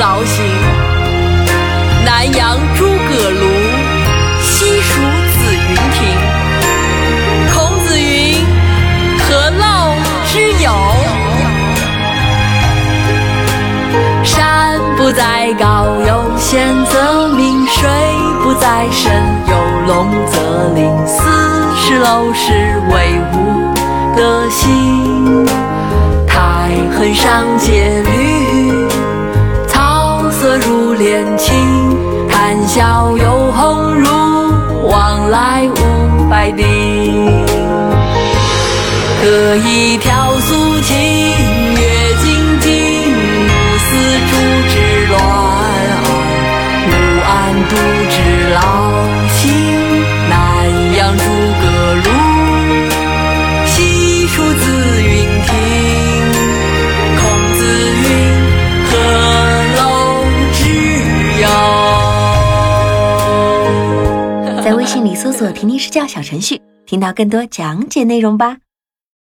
劳心。南阳诸葛庐，西蜀子云亭。孔子云：“何陋之有？”山不在高，有仙则名；水不在深，有龙则灵。斯是陋室，惟吾德馨。苔痕上阶绿，入帘青。谈笑有鸿儒，往来无白丁。可以调素琴，里搜索“婷婷试教”小程序，听到更多讲解内容吧。